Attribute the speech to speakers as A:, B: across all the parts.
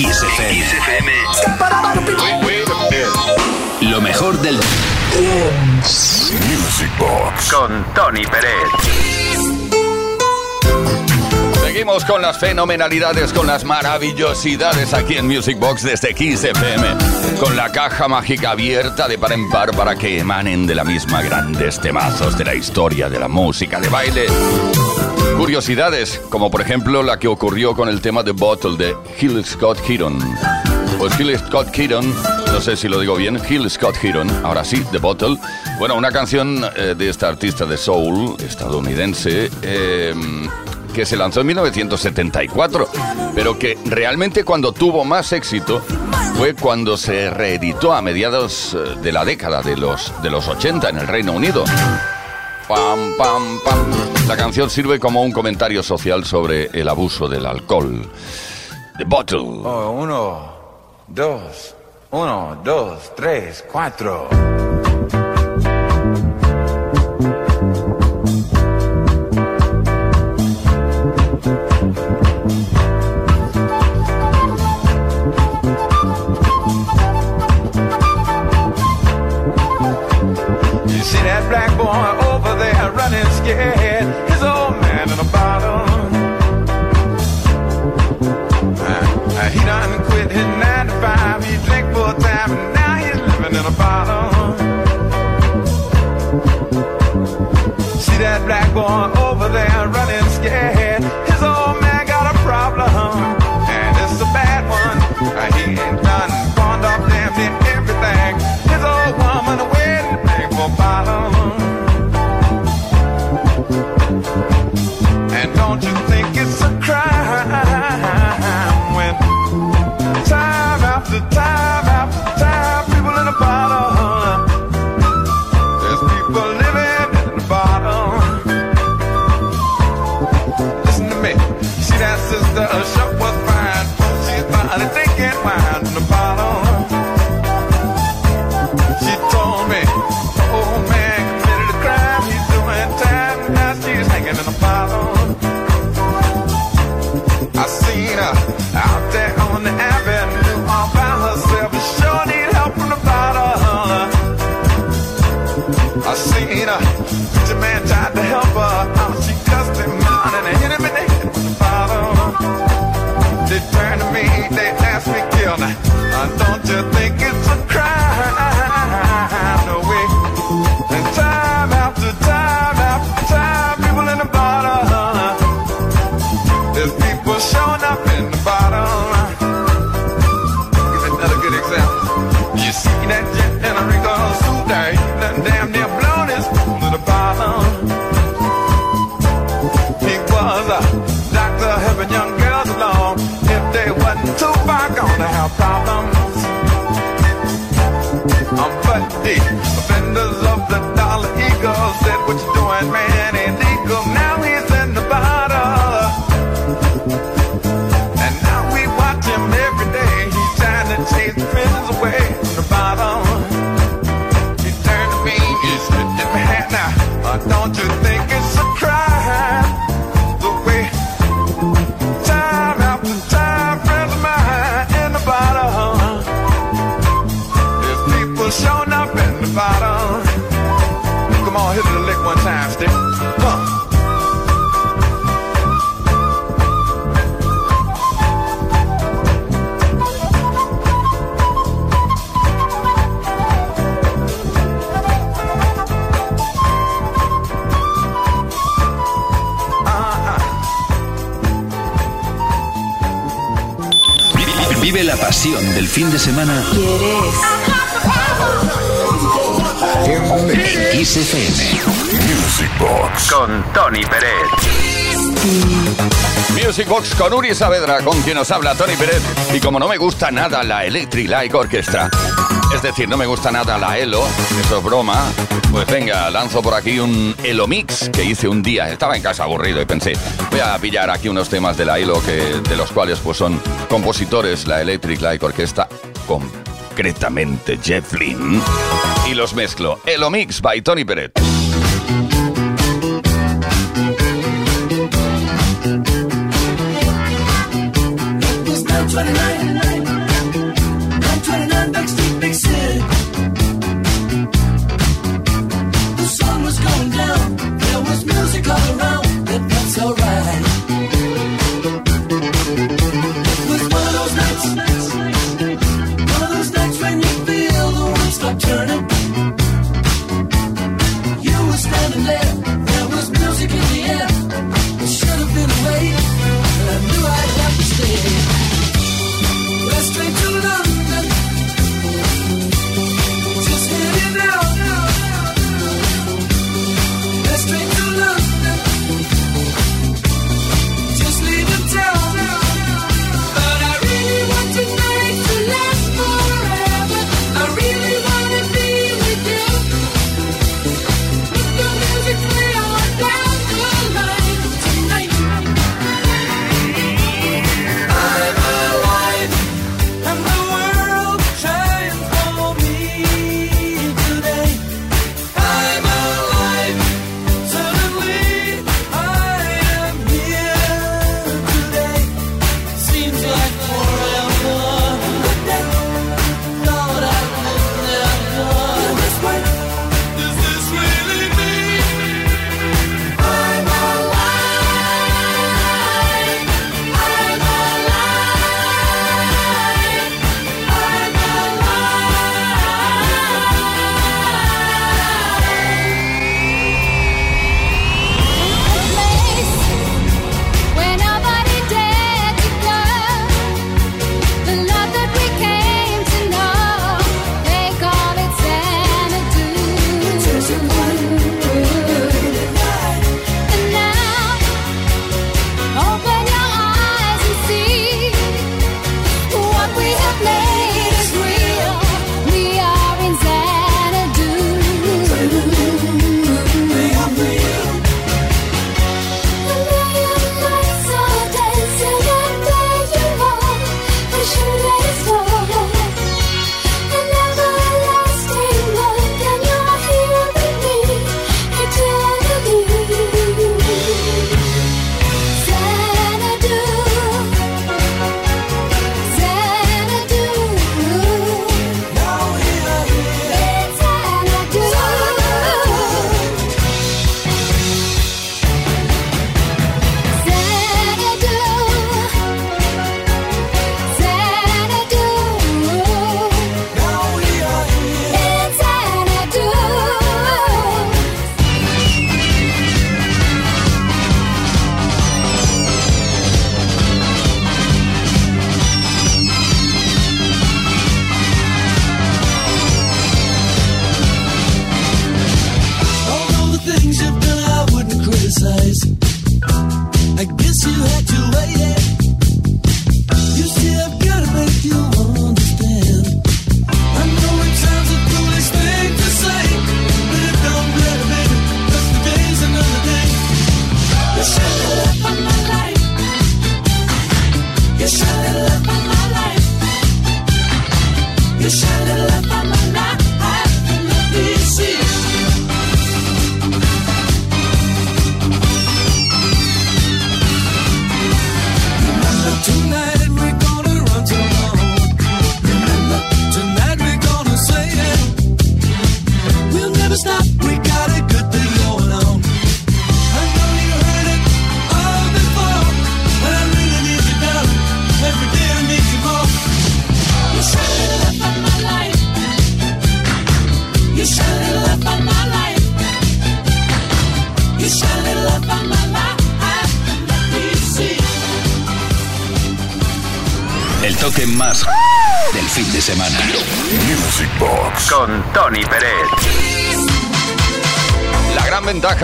A: Kiss FM. Lo mejor del
B: Music Box
C: con Tony Pérez.
D: Seguimos con las fenomenalidades, con las maravillosidades aquí en Music Box desde Kiss FM, con la caja mágica abierta de par en par para que emanen de la misma grandes temazos de la historia de la música de baile. Curiosidades, como por ejemplo la que ocurrió con el tema de Bottle de Hill Scott Heron. Pues Hill Scott Heron, no sé si lo digo bien, Hill Scott Heron, ahora sí, The Bottle. Bueno, una canción eh, de esta artista de soul estadounidense. Eh, que se lanzó en 1974, pero que realmente cuando tuvo más éxito fue cuando se reeditó a mediados eh, de la década de los, de los 80 en el Reino Unido. Pam, pam. La canción sirve como un comentario social sobre el abuso del alcohol. The Bottle. Oh,
E: uno, dos, uno, dos, tres, cuatro.
F: black boy over there running scared. His old man got a problem, and it's a bad one. Uh, he ain't done pawned off damn near everything. His old woman waiting for bottom. Don't you think it's a crime? No. And time after time after time, people in the bottom. There's people showing up in the bottom. Here's another good example. You see that jet and a nothing damn near blown to the bottom. He was a doctor helping young girls along. If they wasn't too far to have problems. The Offenders of the dollar eagle said, What you doing, man? And eagle, now he's in the bottle. And now we watch him every day. He's trying to chase the prisons away from the bottom. He turned to me, he said, Now, don't you think?
A: Del fin de semana.
G: ¿Quieres? En
B: Music Box.
C: Con Tony Pérez.
D: Music Box con Uri Saavedra, con quien nos habla Tony Pérez. Y como no me gusta nada la Electric Light Orchestra, es decir, no me gusta nada la ELO, eso es broma, pues venga, lanzo por aquí un ELO Mix que hice un día. Estaba en casa aburrido y pensé, voy a pillar aquí unos temas de la ELO que, de los cuales pues son compositores, la Electric Light Orchestra, concretamente Jeff Lynne, y los mezclo. Elo Mix by Tony Peret.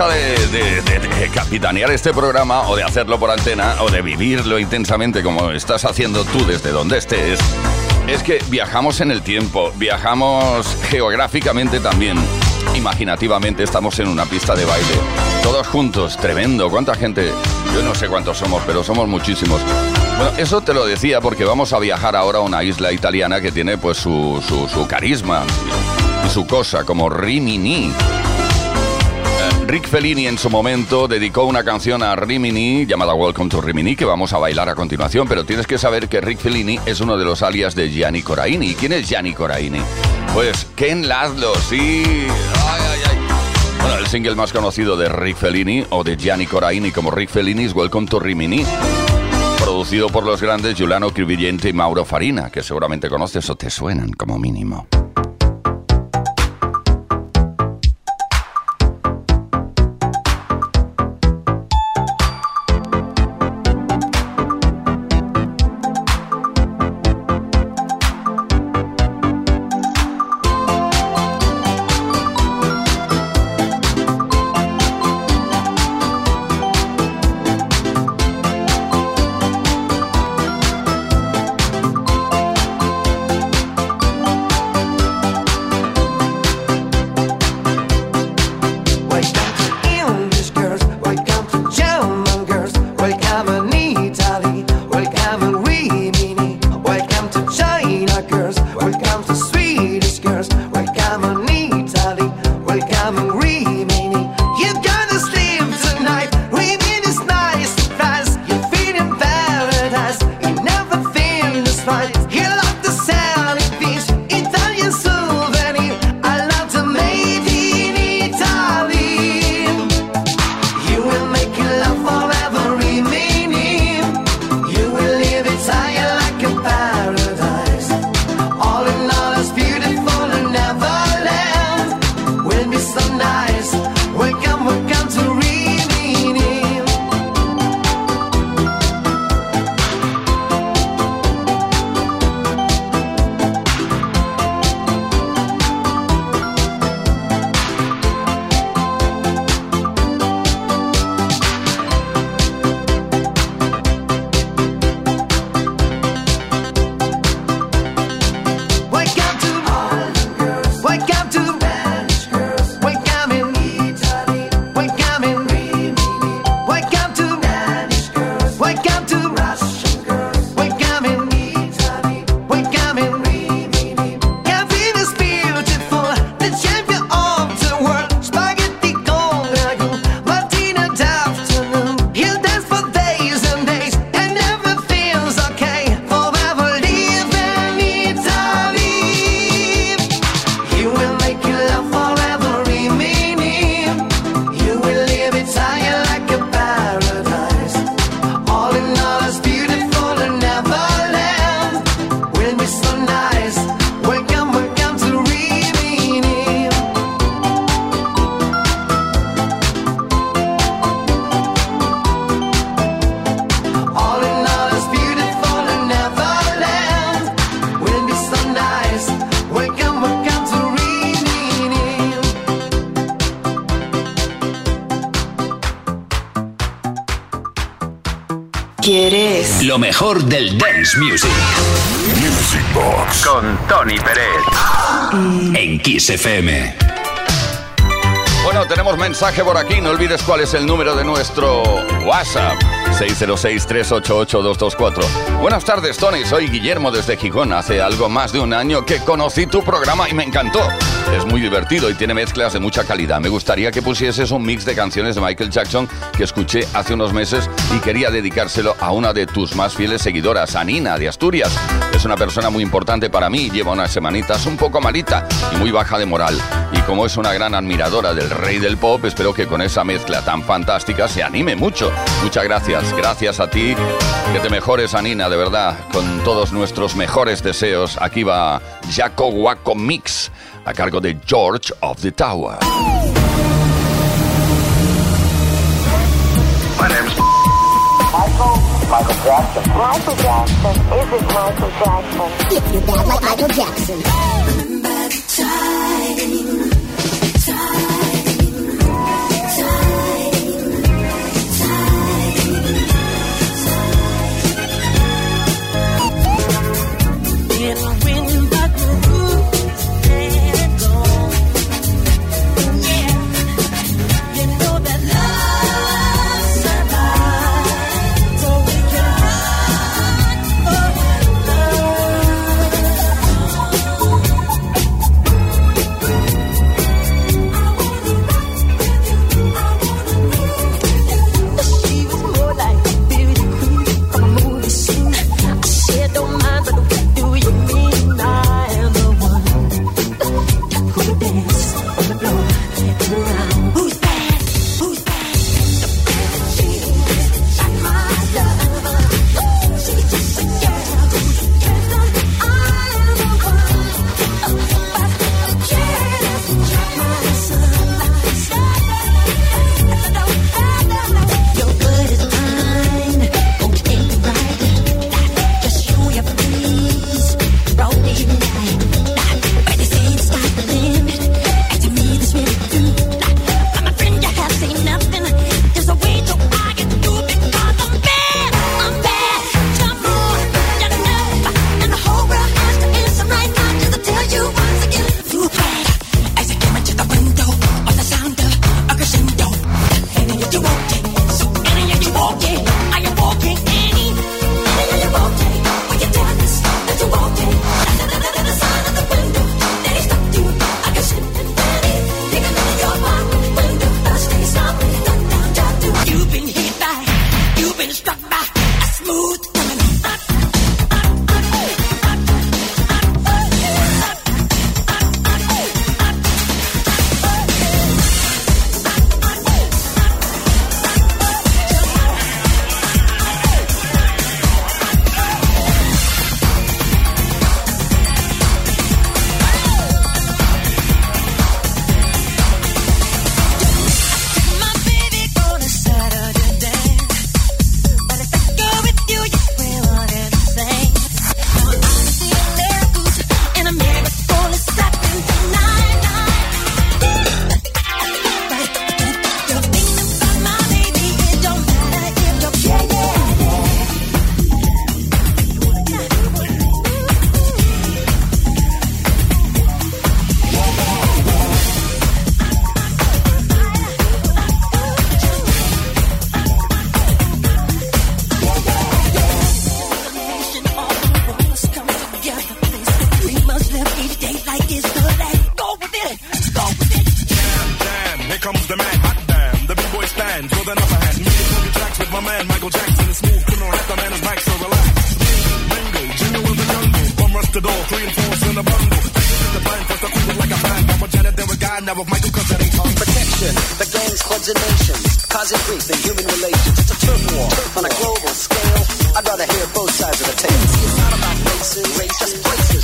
D: De, capitanear este programa o de hacerlo por antena o de vivirlo intensamente como estás haciendo tú desde donde estés es que viajamos en el tiempo, viajamos geográficamente también. Imaginativamente estamos en una pista de baile, todos juntos, tremendo. ¿Cuánta gente? Yo no sé cuántos somos, pero somos muchísimos. Bueno, eso te lo decía porque vamos a viajar ahora a una isla italiana que tiene pues su, su, carisma y su cosa, como Rimini. Rick Fellini en su momento dedicó una canción a Rimini llamada Welcome to Rimini que vamos a bailar a continuación, pero tienes que saber que Rick Fellini es uno de los alias de Gianni Coraini. ¿Y quién es Gianni Coraini? Pues Ken Laszlo, sí. Bueno, el single más conocido de Rick Fellini o de Gianni Coraini como Rick Fellini Welcome to Rimini producido por los grandes Giuliano Cribillente y Mauro Farina, que seguramente conoces o te suenan como mínimo.
A: Mejor del dance music.
B: Music Box.
C: Con Tony Pérez.
A: En Kiss FM.
D: Bueno, tenemos mensaje por aquí. No olvides cuál es el número de nuestro WhatsApp. 606-388-224. Buenas tardes, Tony. Soy Guillermo desde Gijón. Hace algo más de un año que conocí tu programa y me encantó. Es muy divertido y tiene mezclas de mucha calidad. Me gustaría que pusieses un mix de canciones de Michael Jackson que escuché hace unos meses y quería dedicárselo a una de tus más fieles seguidoras, Anina, de Asturias. Una persona muy importante para mí. Lleva unas semanitas un poco malita y muy baja de moral. Y como es una gran admiradora del rey del pop, espero que con esa mezcla tan fantástica se anime mucho. Muchas gracias. Gracias a ti. Que te mejores, Anina, de verdad. Con todos nuestros mejores deseos. Aquí va Jaco Waco Mix a cargo de George of the Tower.
C: Michael
H: Jackson. Michael Jackson. Is it Michael Jackson? If you're bad like Michael Jackson.
I: The and four in a. The blind first I feel like a fan. Now a Janet, there a guy, now with Michael, cause that ain't hard.
J: protection. The gangs, clubs, and nations, causing grief in human relations. It's a turf war on a global scale. I'd rather hear both sides of the. See, it's not about races, race, just places,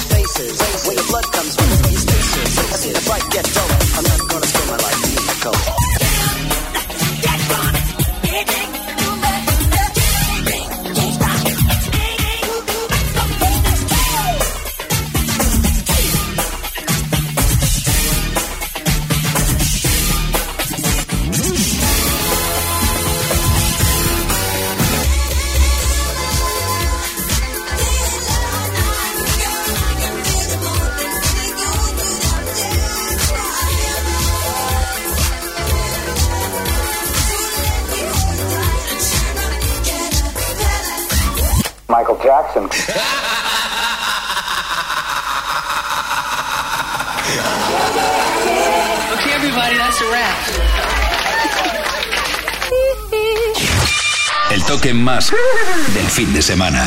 A: semana.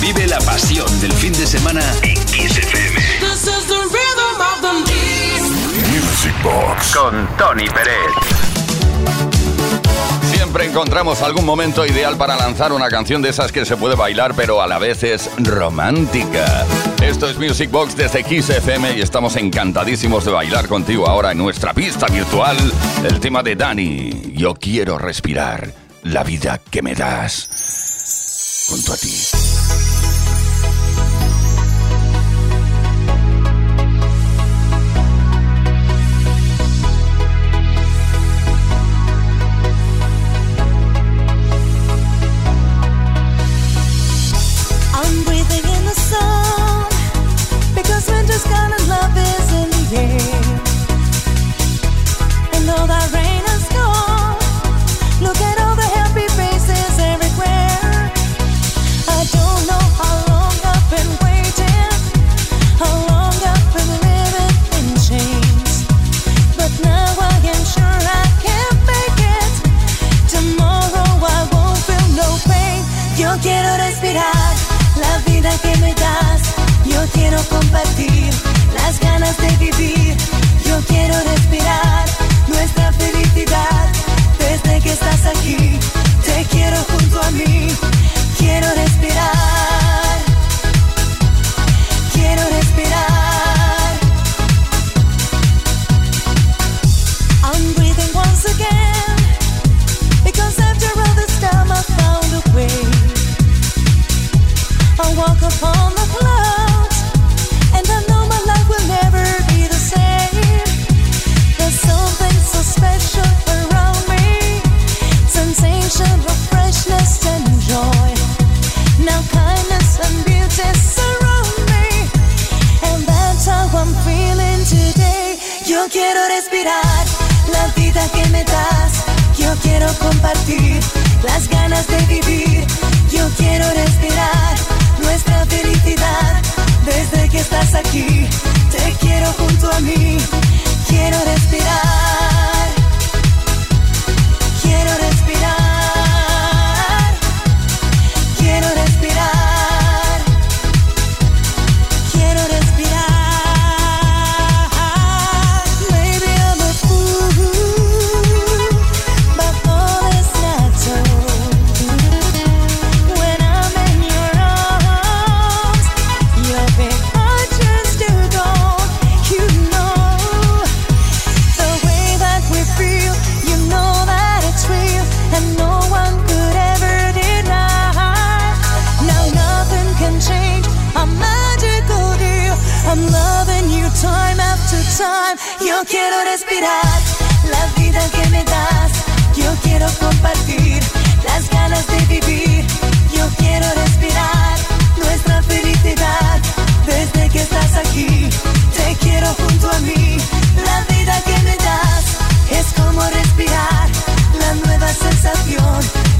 A: Vive la pasión del fin de semana en Kiss FM.
K: This is the rhythm of the
B: Music Box.
C: Con Tony Pérez.
D: Siempre encontramos algún momento ideal para lanzar una canción de esas que se puede bailar, pero a la vez es romántica. Esto es Music Box desde Kiss FM y estamos encantadísimos de bailar contigo ahora en nuestra pista virtual. El tema de Dani, Yo quiero respirar la vida que me das junto a ti.
L: De vivir. Yo quiero respirar aquí, te quiero junto a mí. Quiero respirar.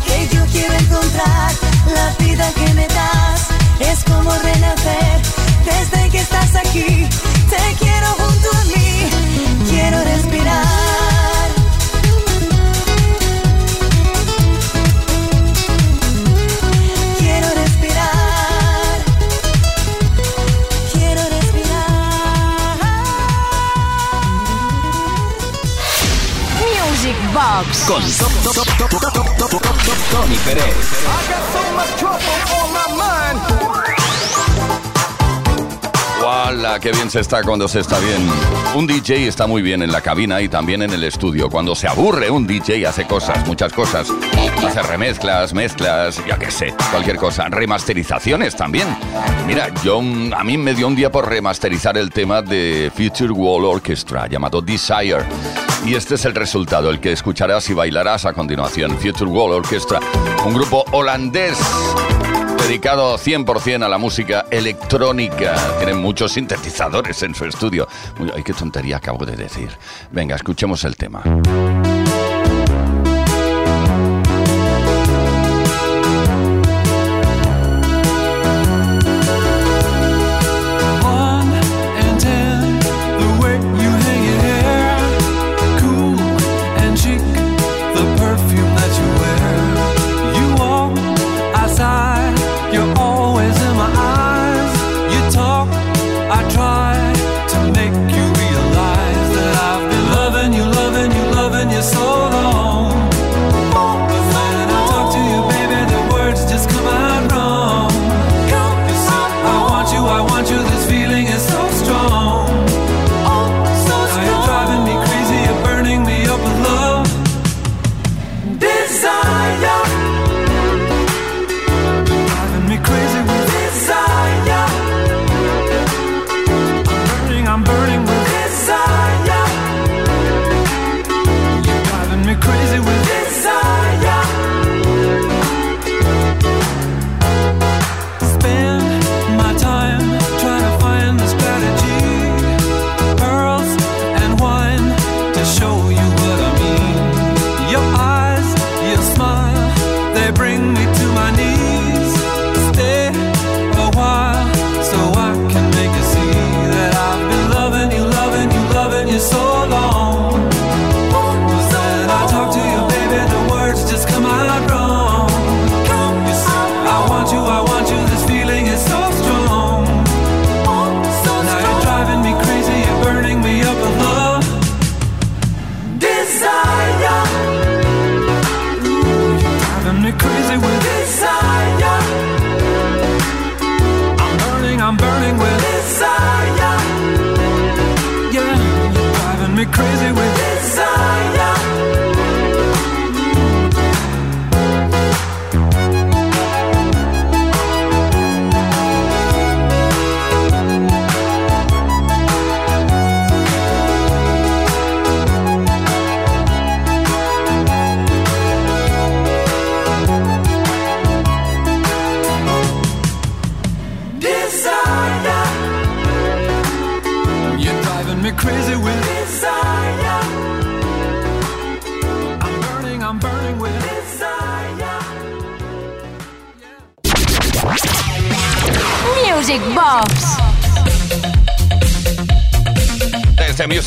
L: Que yo quiero encontrar. La vida que me das es como renacer.
D: ¡Wala! ¡Qué bien se está cuando se está bien! Un DJ está muy bien en la cabina y también en el estudio. Cuando se aburre, un DJ hace cosas, muchas cosas. Hace remezclas, mezclas, ya que sé, cualquier cosa. Remasterizaciones también. Mira, yo, a mí me dio un día por remasterizar el tema de Future Wall Orchestra llamado Desire. Y este es el resultado, el que escucharás y bailarás a continuación. Future Wall Orchestra, un grupo holandés dedicado 100% a la música electrónica. Tienen muchos sintetizadores en su estudio. Ay, qué tontería acabo de decir. Venga, escuchemos el tema.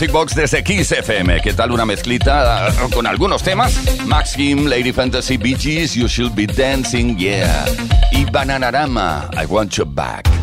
D: Music Box desde XFM. ¿Qué tal una mezclita con algunos temas? Max Kim, Lady Fantasy, Bee You Should Be Dancing, Yeah. Y Bananarama, I Want You Back.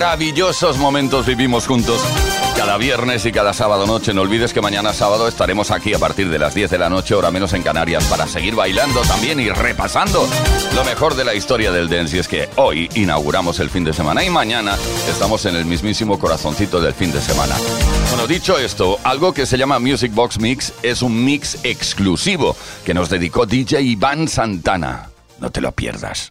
D: maravillosos momentos vivimos juntos cada viernes y cada sábado noche. No olvides que mañana sábado estaremos aquí a partir de las 10 de la noche, hora menos en Canarias, para seguir bailando también y repasando lo mejor de la historia del dance. Y es que hoy inauguramos el fin de semana y mañana estamos en el mismísimo corazoncito del fin de semana. Bueno, dicho esto, algo que se llama Music Box Mix es un mix exclusivo que nos dedicó DJ Iván Santana. No te lo pierdas.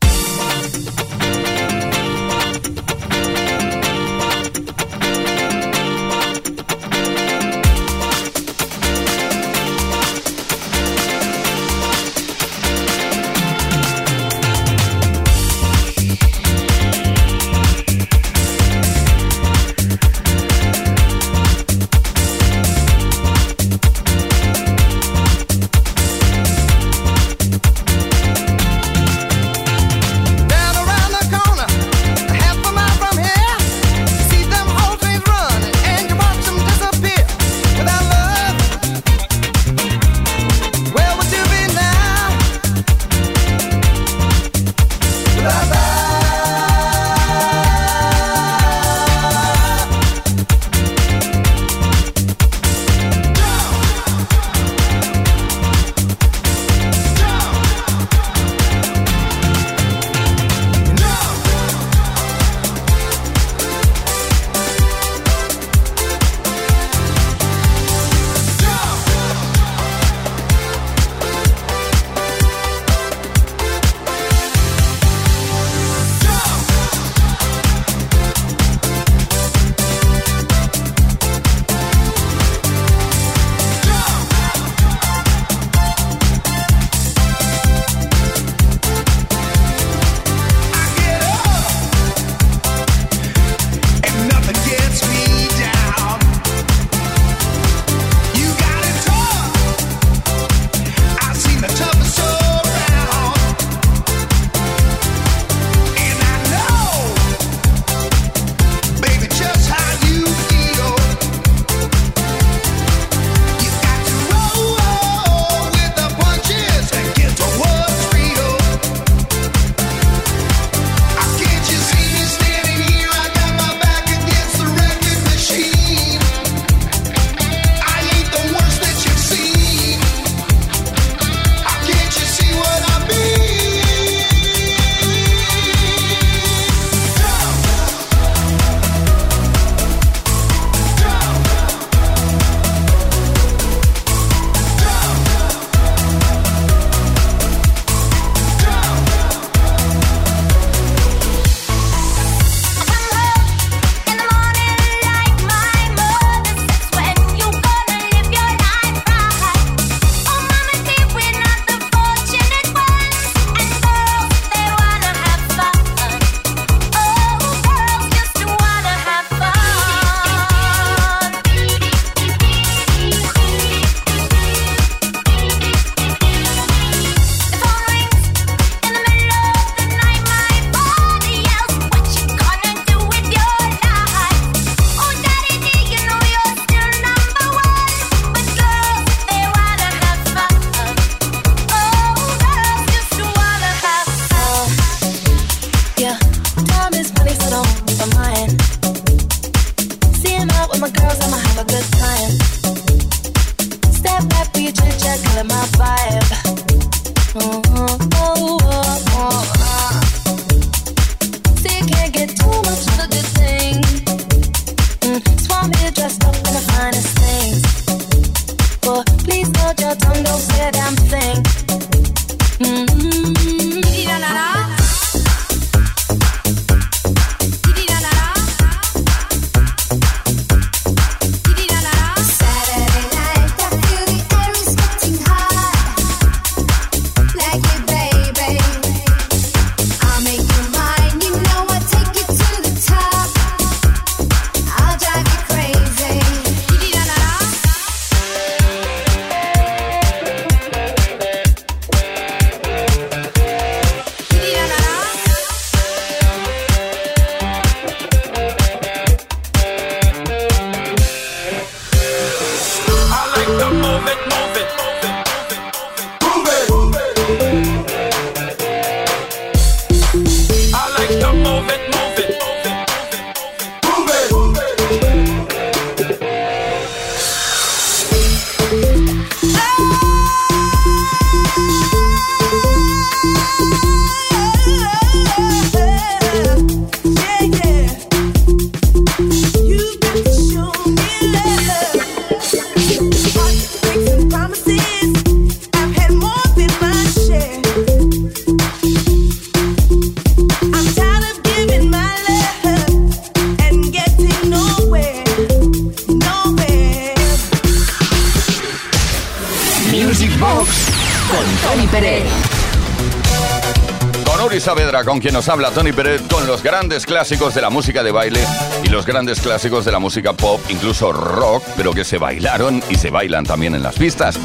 D: Con quien nos habla Tony Pérez, con los grandes clásicos de la música de baile y los grandes clásicos de la música pop, incluso rock, pero que se bailaron y se bailan también en las pistas.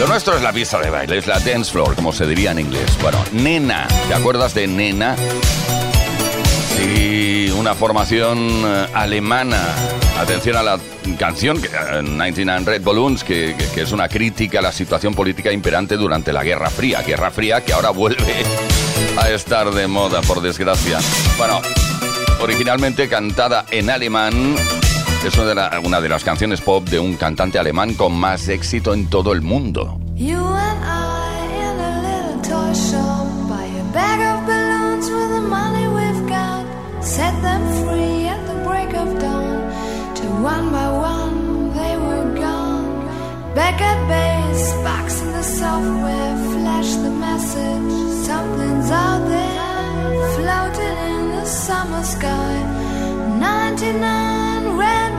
D: Lo nuestro es la pista de baile, es la dance floor, como se diría en inglés. Bueno, Nena, ¿te acuerdas de Nena? Sí, una formación eh, alemana. Atención a la canción, que, eh, 99 Red Balloons, que, es una crítica a la situación política imperante durante la Guerra Fría. Guerra Fría que ahora vuelve a estar de moda, por desgracia. Bueno, originalmente cantada en alemán, es una de, las canciones pop de un cantante alemán con más éxito en todo el mundo.
M: At base, box in the software, flash the message. Something's out there, floating in the summer sky. 99 red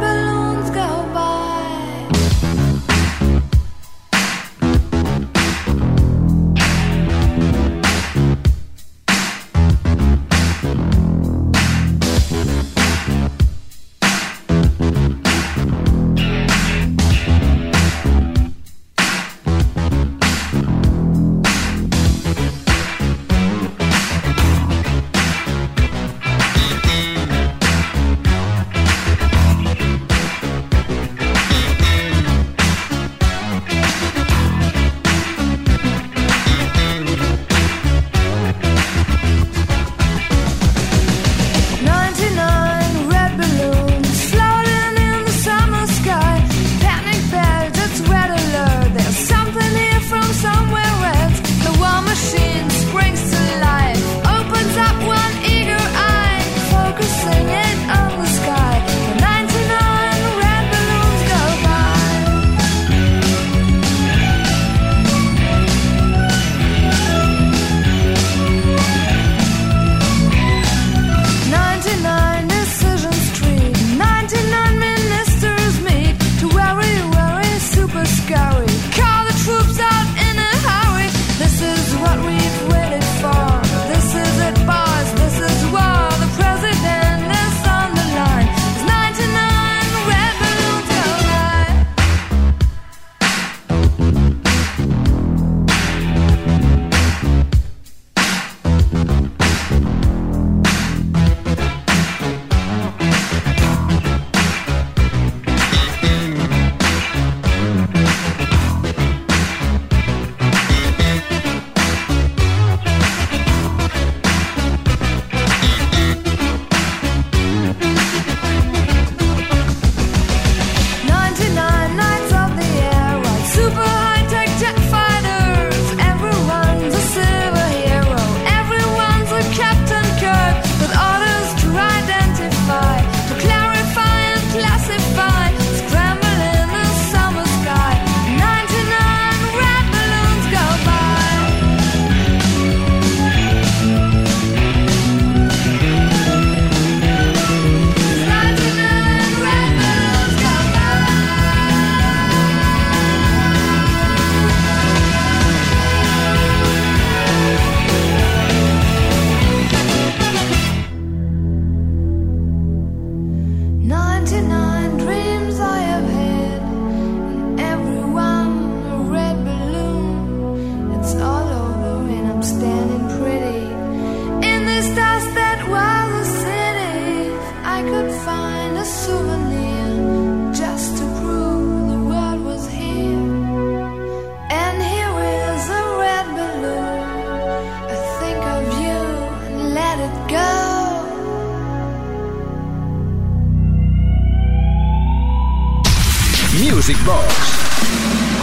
A: Music Box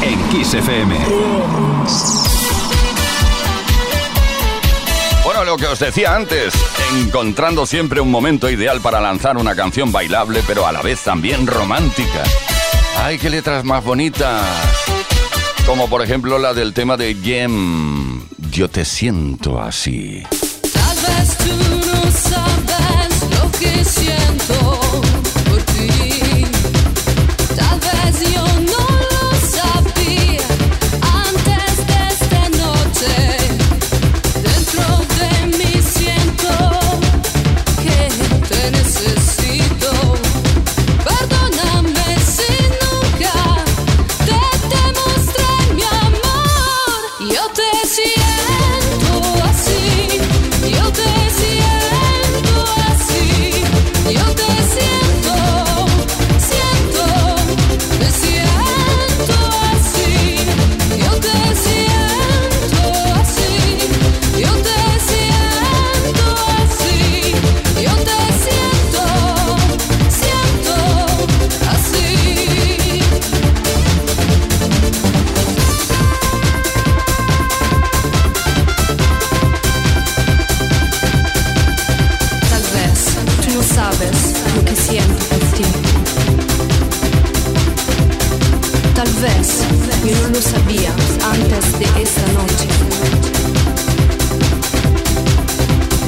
A: en Kiss FM.
D: Bueno, lo que os decía antes, encontrando siempre un momento ideal para lanzar una canción bailable, pero a la vez también romántica. ¡Ay, qué letras más bonitas! Como por ejemplo la del tema de Jem, Yo te siento así.
K: Tal vez tú no sabes lo que siento Yo no lo sabía antes de esa noche.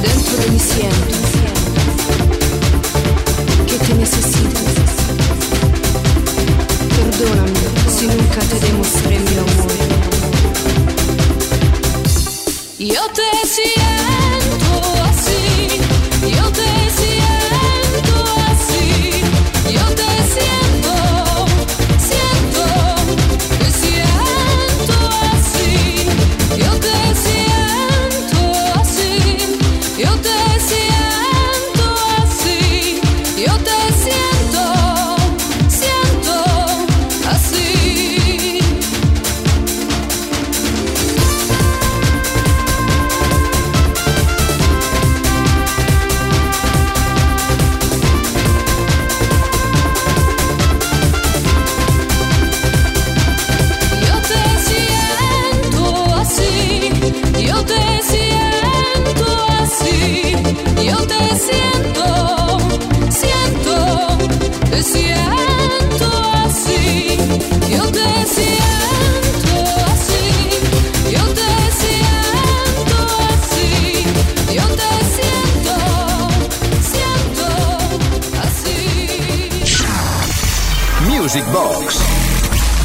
K: Dentro de mi siento que te necesito. Perdóname si nunca te demostré mi amor. Yo te siento.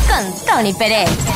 N: Con Tony Pérez.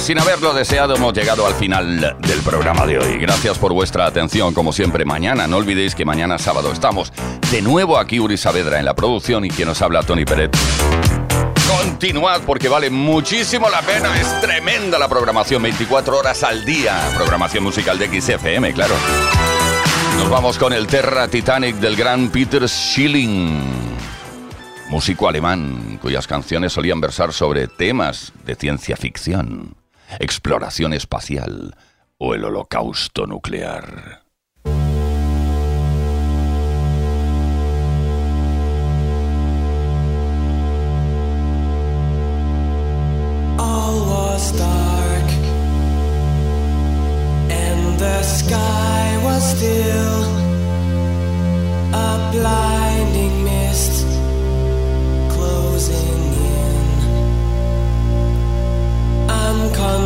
D: Pues sin haberlo deseado hemos llegado al final del programa de hoy. Gracias por vuestra atención, como siempre mañana. No olvidéis que mañana sábado estamos de nuevo aquí Uri Saavedra en la producción y quien nos habla Tony Peret. Continuad porque vale muchísimo la pena, es tremenda la programación, 24 horas al día, programación musical de XFM, claro. Nos vamos con el Terra Titanic del gran Peter Schilling músico alemán cuyas canciones solían versar sobre temas de ciencia ficción exploración espacial o el holocausto nuclear.
K: And the sky was still a.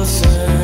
K: closer.